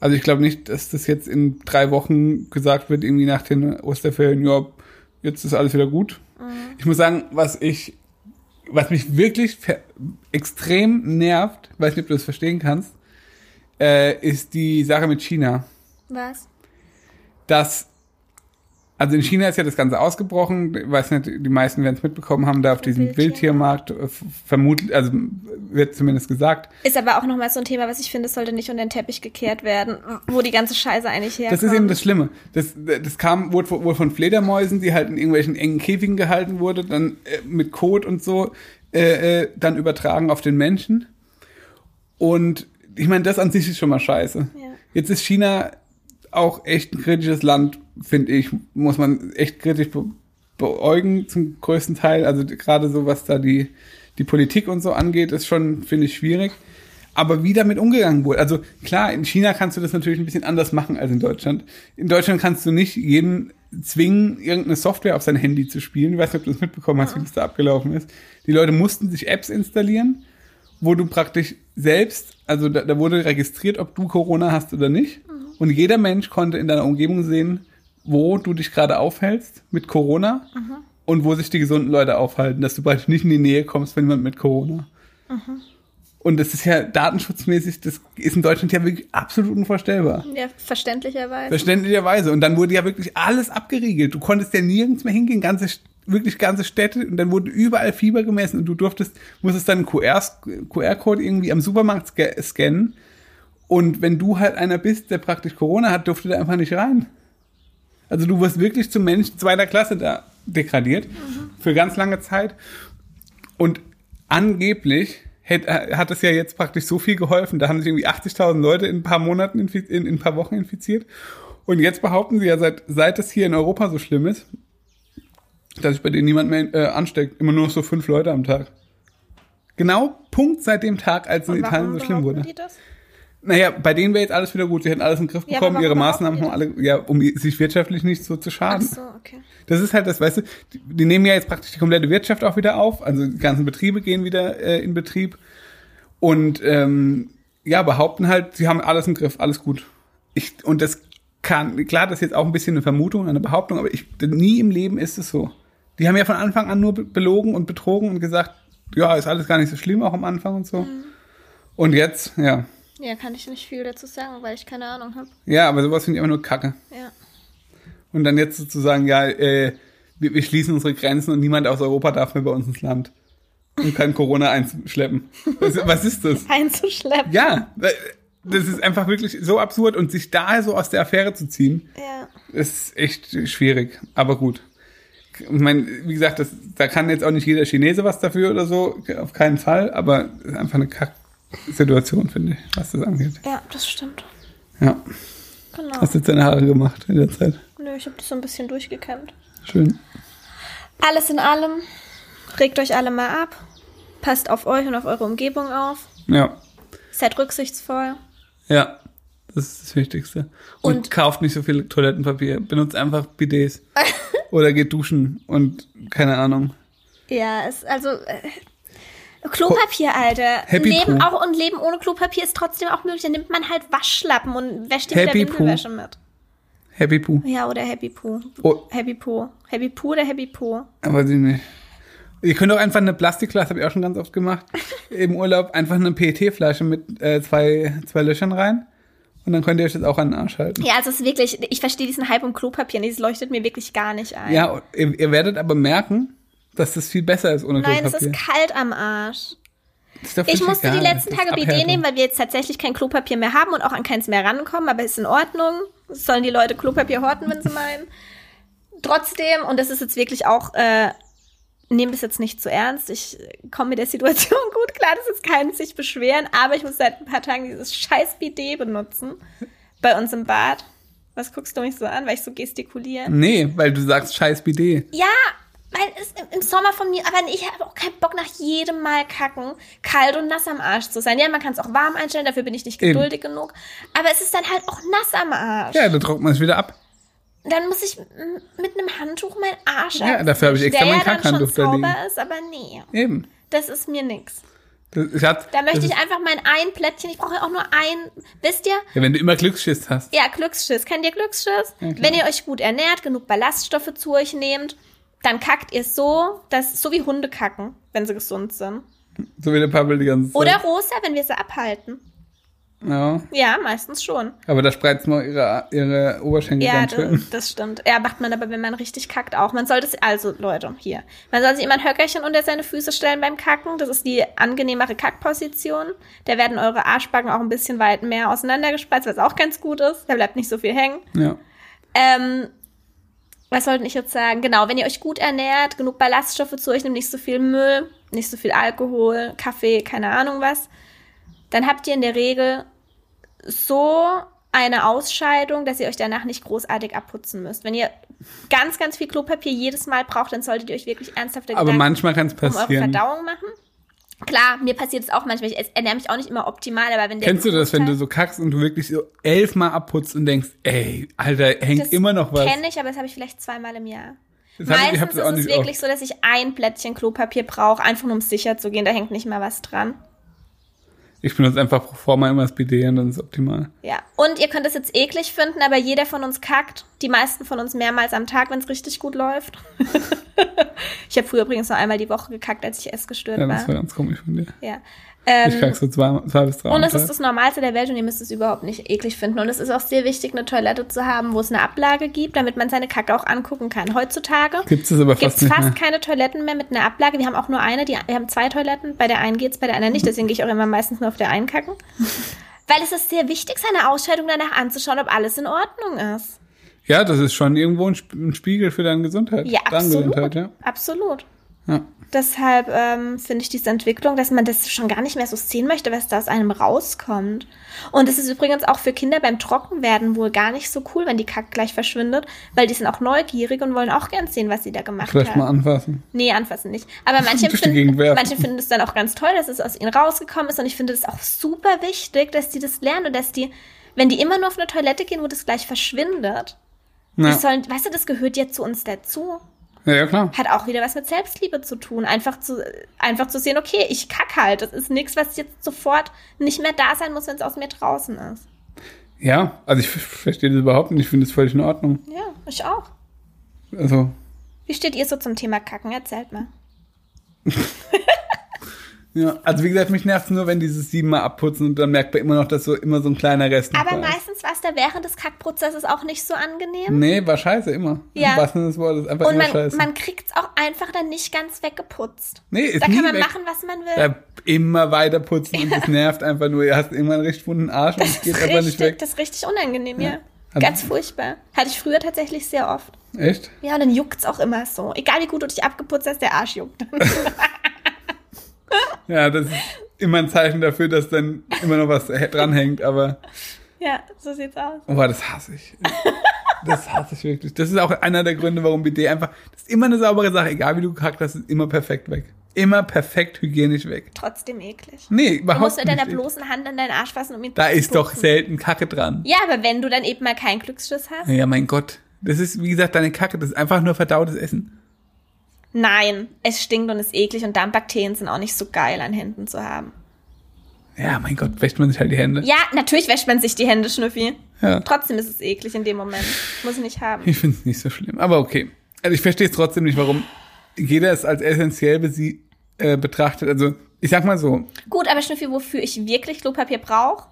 Also ich glaube nicht, dass das jetzt in drei Wochen gesagt wird, irgendwie nach den Osterferien, ja, jetzt ist alles wieder gut. Ich muss sagen, was ich, was mich wirklich extrem nervt, weiß nicht, ob du das verstehen kannst, äh, ist die Sache mit China Was? dass also in China ist ja das Ganze ausgebrochen, ich weiß nicht, die meisten werden es mitbekommen haben, da auf diesem Wildtiermarkt. Wildtiermarkt äh, vermutlich, also wird zumindest gesagt. Ist aber auch nochmal so ein Thema, was ich finde, es sollte nicht unter den Teppich gekehrt werden, wo die ganze Scheiße eigentlich herkommt. Das ist eben das Schlimme. Das, das kam wurde wohl von Fledermäusen, die halt in irgendwelchen engen Käfigen gehalten wurde, dann äh, mit Kot und so, äh, äh, dann übertragen auf den Menschen. Und ich meine, das an sich ist schon mal scheiße. Ja. Jetzt ist China auch echt ein kritisches Land, finde ich, muss man echt kritisch be beäugen zum größten Teil. Also gerade so, was da die, die Politik und so angeht, ist schon, finde ich, schwierig. Aber wie damit umgegangen wurde. Also klar, in China kannst du das natürlich ein bisschen anders machen als in Deutschland. In Deutschland kannst du nicht jeden zwingen, irgendeine Software auf sein Handy zu spielen. Ich weiß nicht, ob du das mitbekommen hast, wie das da abgelaufen ist. Die Leute mussten sich Apps installieren, wo du praktisch selbst, also da, da wurde registriert, ob du Corona hast oder nicht. Und jeder Mensch konnte in deiner Umgebung sehen, wo du dich gerade aufhältst mit Corona und wo sich die gesunden Leute aufhalten, dass du praktisch nicht in die Nähe kommst von jemand mit Corona. Und das ist ja datenschutzmäßig, das ist in Deutschland ja wirklich absolut unvorstellbar. Ja, verständlicherweise. Verständlicherweise. Und dann wurde ja wirklich alles abgeriegelt. Du konntest ja nirgends mehr hingehen, ganze, wirklich ganze Städte. Und dann wurde überall Fieber gemessen und du durftest, musstest dann einen QR QR-Code irgendwie am Supermarkt sca- scannen. Und wenn du halt einer bist, der praktisch Corona hat, durfte da einfach nicht rein. Also du wirst wirklich zum Mensch zweiter Klasse da degradiert. Für ganz lange Zeit. Und angeblich hätt, hat es ja jetzt praktisch so viel geholfen. Da haben sich irgendwie 80.000 Leute in ein paar Monaten, in, in ein paar Wochen infiziert. Und jetzt behaupten sie ja, seit, seit es hier in Europa so schlimm ist, dass sich bei denen niemand mehr äh, ansteckt. Immer nur noch so fünf Leute am Tag. Genau Punkt seit dem Tag, als es in Italien so schlimm wurde. Die das? Naja, bei denen wäre jetzt alles wieder gut. Sie hätten alles in den Griff Ja, bekommen, ihre warum Maßnahmen haben alle, ja, um sich wirtschaftlich nicht so zu Ach schaden. so, okay. Das ist halt das, weißt du, die, die nehmen ja jetzt praktisch die komplette Wirtschaft auch wieder auf, also die ganzen Betriebe gehen wieder äh, in Betrieb und ähm, ja, behaupten halt, sie haben alles im Griff, alles gut. Ich, und das kann, klar, das ist jetzt auch ein bisschen eine Vermutung, eine Behauptung, aber ich, nie im Leben ist es so. Die haben ja von Anfang an nur be- belogen und betrogen und gesagt, ja, ist alles gar nicht so schlimm, auch am Anfang und so. Und jetzt, ja. Ja, kann ich nicht viel dazu sagen, weil ich keine Ahnung habe. Ja, aber sowas finde ich einfach nur Kacke. Ja. Und dann jetzt sozusagen, ja, äh, wir, wir schließen unsere Grenzen und niemand aus Europa darf mehr bei uns ins Land. Und kann Corona einschleppen. Was, was ist das? Einzuschleppen. Ja, das ist einfach wirklich so absurd und sich da so aus der Affäre zu ziehen, Ja. ist echt schwierig. Aber gut. Ich meine, wie gesagt, das, da kann jetzt auch nicht jeder Chinese was dafür oder so, auf keinen Fall, aber ist einfach eine Kack-Situation, finde ich, was das angeht. Ja, das stimmt. Ja. Genau. Hast du jetzt deine Haare gemacht in der Zeit? Nö. Nö, ich habe das so ein bisschen durchgekämmt. Schön. Alles in allem, regt euch alle mal ab. Passt auf euch und auf eure Umgebung auf. Ja. Seid rücksichtsvoll. Ja. Das ist das Wichtigste. Und, Und- kauft nicht so viel Toilettenpapier. Benutzt einfach Bidets. Oder geht duschen und keine Ahnung. Ja, es, also, äh, Klopapier, Alter. Happy Leben Poo. auch und Leben ohne Klopapier ist trotzdem auch möglich. Dann nimmt man halt Waschlappen und wäscht die Happy mit der Poo. Windelwäsche mit. Happy Poo. Ja, oder Happy Poo. Oh. Happy Poo. Happy Poo oder Happy Poo? Aber sie nicht. Ihr könnt auch einfach eine Plastikflasche, habe ich auch schon ganz oft gemacht, im Urlaub einfach eine PET-Flasche mit äh, zwei, zwei Löchern rein. Und dann könnt ihr euch das auch an den Arsch halten. Ja, also es ist wirklich, ich verstehe diesen Hype um Klopapier. Es leuchtet mir wirklich gar nicht ein. Ja, ihr, ihr werdet aber merken, dass das viel besser ist ohne Nein, es Klopapier. ist kalt am Arsch. Ich musste die egal. letzten Das ist Tage BD nehmen, weil wir jetzt tatsächlich kein Klopapier mehr haben und auch an keins mehr rankommen, aber ist in Ordnung. Sollen die Leute Klopapier horten, wenn sie meinen. Trotzdem, und das ist jetzt wirklich auch, äh, nehmt es jetzt nicht zu ernst. Ich komme mit der Situation gut klar, das ist kein sich beschweren, aber ich muss seit ein paar Tagen dieses scheiß BD benutzen. Bei uns im Bad. Was guckst du mich so an, weil ich so gestikuliere? Nee, weil du sagst scheiß Bidet. Ja, weil es im- Sommer von mir, aber ich habe auch keinen Bock nach jedem Mal kacken, kalt und nass am Arsch zu sein. Ja, man kann es auch warm einstellen, dafür bin ich nicht Eben. geduldig genug. Aber es ist dann halt auch nass am Arsch. Ja, dann trocknet man es wieder ab. Dann muss ich mit einem Handtuch meinen Arsch Ja, dafür habe ich extra der mein ja Kackhandtuch da liegen. sauber ist, aber nee, Eben. das ist mir nix. Das, hab, Da möchte ich einfach mein ein Plättchen, ich brauche ja auch nur ein, wisst ihr? Ja, wenn du immer Glücksschiss hast. Ja, Glücksschiss. Kennt ihr Glücksschiss? Ja. Wenn ihr euch gut ernährt, genug Ballaststoffe zu euch nehmt, dann kackt ihr so, dass, so wie Hunde kacken, wenn sie gesund sind. So wie der Pavel die ganze Zeit. Oder rosa, wenn wir sie abhalten. Ja, Ja, meistens schon. aber da spreizt man ihre, ihre Oberschenkel Ja, ganz das, schön. das stimmt. Ja, macht man aber, wenn man richtig kackt auch. Man sollte es, also Leute, hier. Man soll sich immer ein Höckerchen unter seine Füße stellen beim Kacken. Das ist die angenehmere Kackposition. Da werden eure Arschbacken auch ein bisschen weit mehr auseinandergespreizt, was auch ganz gut ist. Da bleibt nicht so viel hängen. Ja. Ähm, was wollte ich jetzt sagen? Genau, wenn ihr euch gut ernährt, genug Ballaststoffe zu euch nehmt, nicht so viel Müll, nicht so viel Alkohol, Kaffee, keine Ahnung was, dann habt ihr in der Regel so eine Ausscheidung, dass ihr euch danach nicht großartig abputzen müsst. Wenn ihr ganz, ganz viel Klopapier jedes Mal braucht, dann solltet ihr euch wirklich ernsthafte Aber Gedanken manchmal kann es um eure. Verdauung machen. Klar, mir passiert es auch manchmal. Ich ernähre mich auch nicht immer optimal, aber wenn der Kennst du das, wenn du so kackst und du wirklich so elfmal abputzt und denkst, ey, Alter, hängt Das immer noch was. kenne ich, aber das habe ich vielleicht zweimal im Jahr. Das hab ich- ich Meistens ist es wirklich so, dass ich ein Plättchen Klopapier brauche, einfach nur um sicher zu gehen. Da hängt nicht mal was dran. Ich benutze einfach pro forma immer das BD und dann ist es optimal. Ja. Und ihr könnt es jetzt eklig finden, aber jeder von uns kackt. Die meisten von uns mehrmals am Tag, wenn es richtig gut läuft. ich habe früher übrigens noch einmal die Woche gekackt, als ich essgestört Ja, das war war. ganz komisch von dir. Ja. Ich Ähm, kack so zwei, zwei bis drei und es ist das Normalste der Welt und ihr müsst es überhaupt nicht eklig finden. Und es ist auch sehr wichtig, eine Toilette zu haben, wo es eine Ablage gibt, damit man seine Kacke auch angucken kann. Heutzutage Gibt es aber fast es nicht fast keine Toiletten mehr mit einer Ablage. Wir haben auch nur eine, die, wir haben zwei Toiletten. Bei der einen geht's, bei der anderen nicht. Deswegen gehe ich auch immer meistens nur auf der einen kacken. Weil es ist sehr wichtig, seine Ausscheidung danach anzuschauen, ob alles in Ordnung ist. Ja, das ist schon irgendwo ein, Sp- ein Spiegel für deine Gesundheit. Ja, absolut. Gesundheit, ja. Absolut. Ja. Deshalb ähm, finde ich diese Entwicklung, dass man das schon gar nicht mehr so sehen möchte, was da aus einem rauskommt. Und es ist übrigens auch für Kinder beim Trockenwerden wohl gar nicht so cool, wenn die Kack gleich verschwindet, weil die sind auch neugierig und wollen auch gern sehen, was sie da gemacht Vielleicht haben. mal anfassen. Nee, anfassen nicht. Aber manche finden, manche finden es dann auch ganz toll, dass es aus ihnen rausgekommen ist. Und ich finde es auch super wichtig, dass die das lernen und dass die, wenn die immer nur auf eine Toilette gehen, wo das gleich verschwindet, die Ja. sollen, weißt du, das gehört ja zu uns dazu. Ja, ja, klar. Hat auch wieder was mit Selbstliebe zu tun. Einfach zu, einfach zu sehen, okay, ich kack halt. Das ist nichts, was jetzt sofort nicht mehr da sein muss, wenn es aus mir draußen ist. Ja, also ich verstehe das überhaupt nicht. Ich finde das völlig in Ordnung. Ja, ich auch. Also, Wie steht ihr so zum Thema Kacken? Erzählt mal. ja. Also wie gesagt, mich nervt nur, wenn dieses siebenmal abputzen und dann merkt man immer noch, dass so immer so ein kleiner Rest Aber ist. meistens war es da während des Kackprozesses auch nicht so angenehm. Nee, war scheiße immer. Ja. Im wahrsten Sinne des Wortes. Einfach Und immer man, scheiße. man kriegt es auch einfach dann nicht ganz weggeputzt. nee, ist Da nie kann man weg. machen, was man will. Ja, immer weiter putzen und das nervt einfach nur. Du hast irgendwann einen richtig wunden Arsch und das, es geht ist einfach nicht richtig, weg. das ist richtig unangenehm, ja. Also- Ganz furchtbar. Hatte ich früher tatsächlich sehr oft. Echt? Ja, und dann juckt's auch immer so. Egal wie gut du dich abgeputzt hast, der Arsch juckt. Ja, das ist immer ein Zeichen dafür, dass dann immer noch was dranhängt, aber ja, so sieht's aus. oh, das hasse ich. Das hasse ich wirklich. Das ist auch einer der Gründe, warum BD einfach, das ist immer eine saubere Sache, egal wie du gekackt hast, ist immer perfekt weg. Immer perfekt hygienisch weg. Trotzdem eklig. Nee, Du überhaupt musst mit deiner nicht. bloßen Hand an deinen Arsch fassen, um ihn Da zu ist doch selten Kacke dran. Ja, aber wenn du dann eben mal keinen Glücksschiss hast. Ja, mein Gott. Das ist, wie gesagt, deine Kacke. Das ist einfach nur verdautes Essen. Nein, es stinkt und ist eklig und Darmbakterien sind auch nicht so geil an Händen zu haben. Ja, mein Gott, wäscht man sich halt die Hände. Ja, natürlich wäscht man sich die Hände, Schnüffi. Ja. Trotzdem ist es eklig in dem Moment. Muss ich nicht haben. Ich finde es nicht so schlimm. Aber okay. Also ich verstehe es trotzdem nicht, warum jeder es als essentiell besie- äh, betrachtet. Also, ich sag mal so, Gut, aber Schnüffi, wofür ich wirklich Klopapier brauche?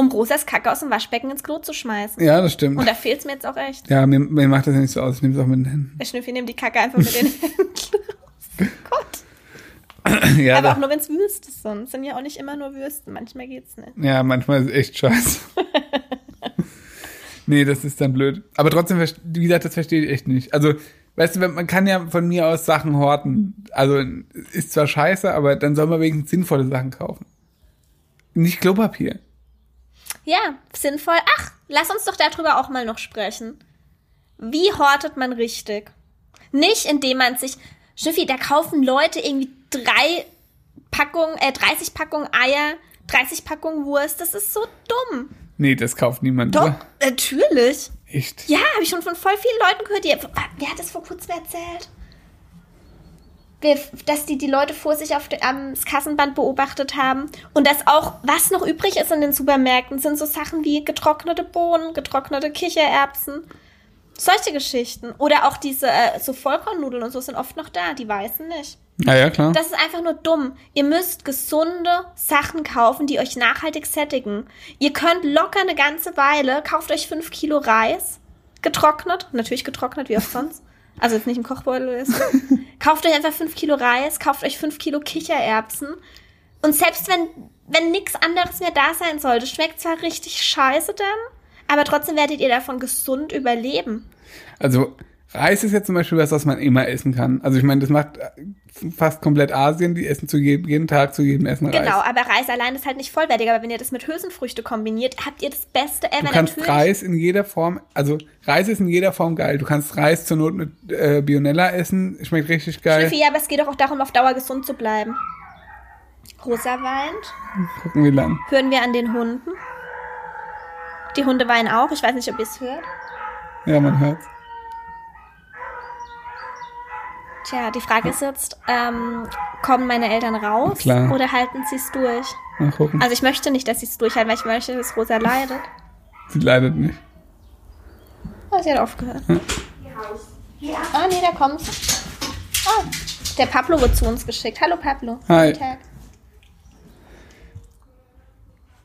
Um Rosas Kacke aus dem Waschbecken ins Klo zu schmeißen. ja, das stimmt. Und da fehlt's mir jetzt auch echt. Ja, mir, mir macht das ja nicht so aus. Ich nehme es auch mit den Händen. Der Schnüffi nimmt die Kacke einfach mit den Händen raus. Gott. Ja, Aber da- auch nur, wenn's Würste sind. Sind ja auch nicht immer nur Würsten. Manchmal geht's nicht. Ja, manchmal ist es echt scheiße. nee, das ist dann blöd. Aber trotzdem, wie gesagt, das verstehe ich echt nicht. Also, weißt du, man kann ja von mir aus Sachen horten. Also, ist zwar scheiße, aber dann soll man wenigstens sinnvolle Sachen kaufen. Nicht Klopapier. Ja, sinnvoll. Ach, lass uns doch darüber auch mal noch sprechen. Wie hortet man richtig? Nicht, indem man sich, Schnüffi, da kaufen Leute irgendwie drei Packungen, äh, 30 Packungen Eier, 30 Packungen Wurst. Das ist so dumm. Nee, das kauft niemand. Doch, oder? natürlich. Echt? Ja, habe ich schon von voll vielen Leuten gehört. Die, wer hat das vor kurzem erzählt? Wer- Dass die die Leute vor sich auf de, am Kassenband beobachtet haben. Und dass auch, was noch übrig ist in den Supermärkten, sind so Sachen wie getrocknete Bohnen, getrocknete Kichererbsen. Solche Geschichten. Oder auch diese äh, so Vollkornnudeln und so sind oft noch da, die weißen nicht. Ja, ja, klar. Das ist einfach nur dumm. Ihr müsst gesunde Sachen kaufen, die euch nachhaltig sättigen. Ihr könnt locker eine ganze Weile, kauft euch fünf Kilo Reis, getrocknet, natürlich getrocknet, wie auch sonst. Also jetzt nicht im Kochbeutel so. kauft euch einfach fünf Kilo Reis, kauft euch fünf Kilo Kichererbsen. Und selbst wenn, wenn nichts anderes mehr da sein sollte, schmeckt zwar richtig scheiße dann, aber trotzdem werdet ihr davon gesund überleben. Also Reis ist ja zum Beispiel was, was man immer essen kann. Also ich meine, das macht fast komplett Asien, die essen zu jedem, jeden Tag zu jedem Essen Reis. Genau, aber Reis allein ist halt nicht vollwertig. Aber wenn ihr das mit Hülsenfrüchte kombiniert, habt ihr das Beste ever. Du kannst Natürlich. Reis in jeder Form, also Reis ist in jeder Form geil. Du kannst Reis zur Not mit äh, Bionella essen, schmeckt richtig geil. Schnüffi, ja, aber es geht doch auch darum, auf Dauer gesund zu bleiben. Rosa weint. Gucken wie lang. Hören wir an den Hunden. Die Hunde weinen auch. Ich weiß nicht, ob ihr es hört. Ja, man hört's. Tja, die Frage ist jetzt, ähm, kommen meine Eltern raus Klar. oder halten sie es durch? Mal gucken. Also ich möchte nicht, dass sie es durchhalten, weil ich möchte, dass Rosa leidet. Sie leidet nicht. Oh, sie hat aufgehört. Ah, nee, da kommt Oh, der Pablo wird zu uns geschickt. Hallo Pablo. Hi. Guten Tag.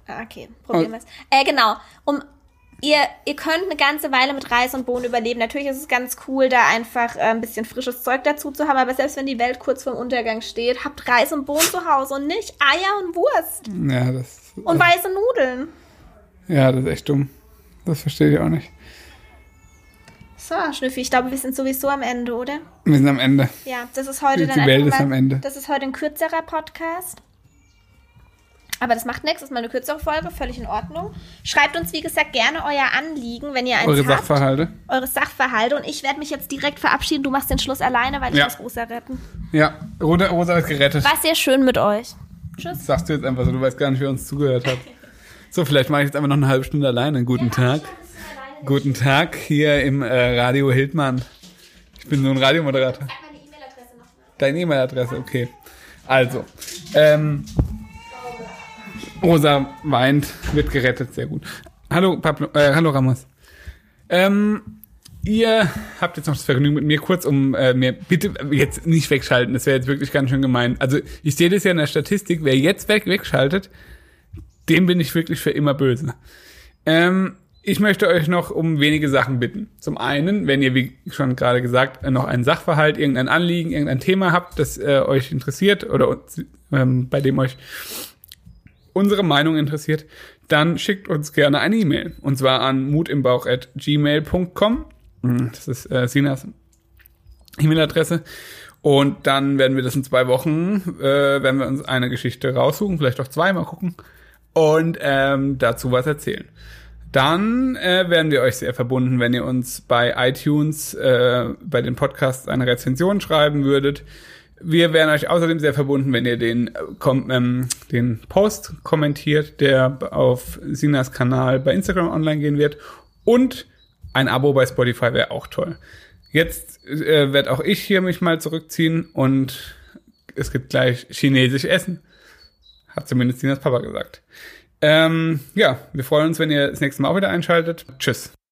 Ah, okay, probieren wir es. Äh, genau. Um, ihr, ihr könnt eine ganze Weile mit Reis und Bohnen überleben. Natürlich ist es ganz cool, da einfach äh, ein bisschen frisches Zeug dazu zu haben, aber selbst wenn die Welt kurz vorm Untergang steht, habt Reis und Bohnen zu Hause und nicht Eier und Wurst Ja, das, und weiße Nudeln. ja, das ist echt dumm. Das verstehe ich auch nicht. So, Schnüffi, ich glaube, wir sind sowieso am Ende, oder? Wir sind am Ende. Ja, das ist heute Die- dann die Welt ist mal, am Ende. Das ist heute ein kürzerer Podcast. Aber das macht nichts, das ist mal eine kürzere Folge, völlig in Ordnung. Schreibt uns, wie gesagt, gerne euer Anliegen, wenn ihr eins Eure habt. Sachverhalte. Eure Sachverhalte. Und ich werde mich jetzt direkt verabschieden. Du machst den Schluss alleine, weil ich Ja. muss Rosa retten. Ja, Rosa, Rosa ist gerettet. War sehr schön mit euch. Tschüss. Das sagst du jetzt einfach so, du weißt gar nicht, wer uns zugehört hat. So, vielleicht mache ich jetzt einfach noch eine halbe Stunde alleine. Guten Tag. Guten Tag hier im äh, Radio Hildmann. Ich bin so ein Radiomoderator. Deine E-Mail-Adresse, okay. Also, ähm, Rosa weint, wird gerettet, sehr gut. Hallo, Pablo, äh, hallo Ramos. Ähm, ihr habt jetzt noch das Vergnügen mit mir kurz, um äh, mir bitte jetzt nicht wegschalten. Das wäre jetzt wirklich ganz schön gemein. Also ich sehe das ja in der Statistik. Wer jetzt weg wegschaltet, dem bin ich wirklich für immer böse. Ähm, ich möchte euch noch um wenige Sachen bitten. Zum einen, wenn ihr, wie schon gerade gesagt, noch einen Sachverhalt, irgendein Anliegen, irgendein Thema habt, das äh, euch interessiert oder ähm, bei dem euch unsere Meinung interessiert, dann schickt uns gerne eine E-Mail. Und zwar an mutimbauch.gmail.com. Das ist äh, Sinas E-Mail-Adresse. Und dann werden wir das in zwei Wochen, äh, werden wir uns eine Geschichte raussuchen, vielleicht auch zwei, mal gucken. Und ähm, dazu was erzählen. dann äh, wären wir euch sehr verbunden, wenn ihr uns bei iTunes äh, bei den Podcasts eine Rezension schreiben würdet. Wir wären euch außerdem sehr verbunden, wenn ihr den, äh, kom ähm, den Post kommentiert, der auf Sinas Kanal bei Instagram online gehen wird. Und ein Abo bei Spotify wäre auch toll. Jetzt äh, werde auch ich hier mich mal zurückziehen und es gibt gleich chinesisch Essen. Hat zumindest Sinas Papa gesagt. Ähm, ja, wir freuen uns, wenn ihr das nächste Mal auch wieder einschaltet. Tschüss.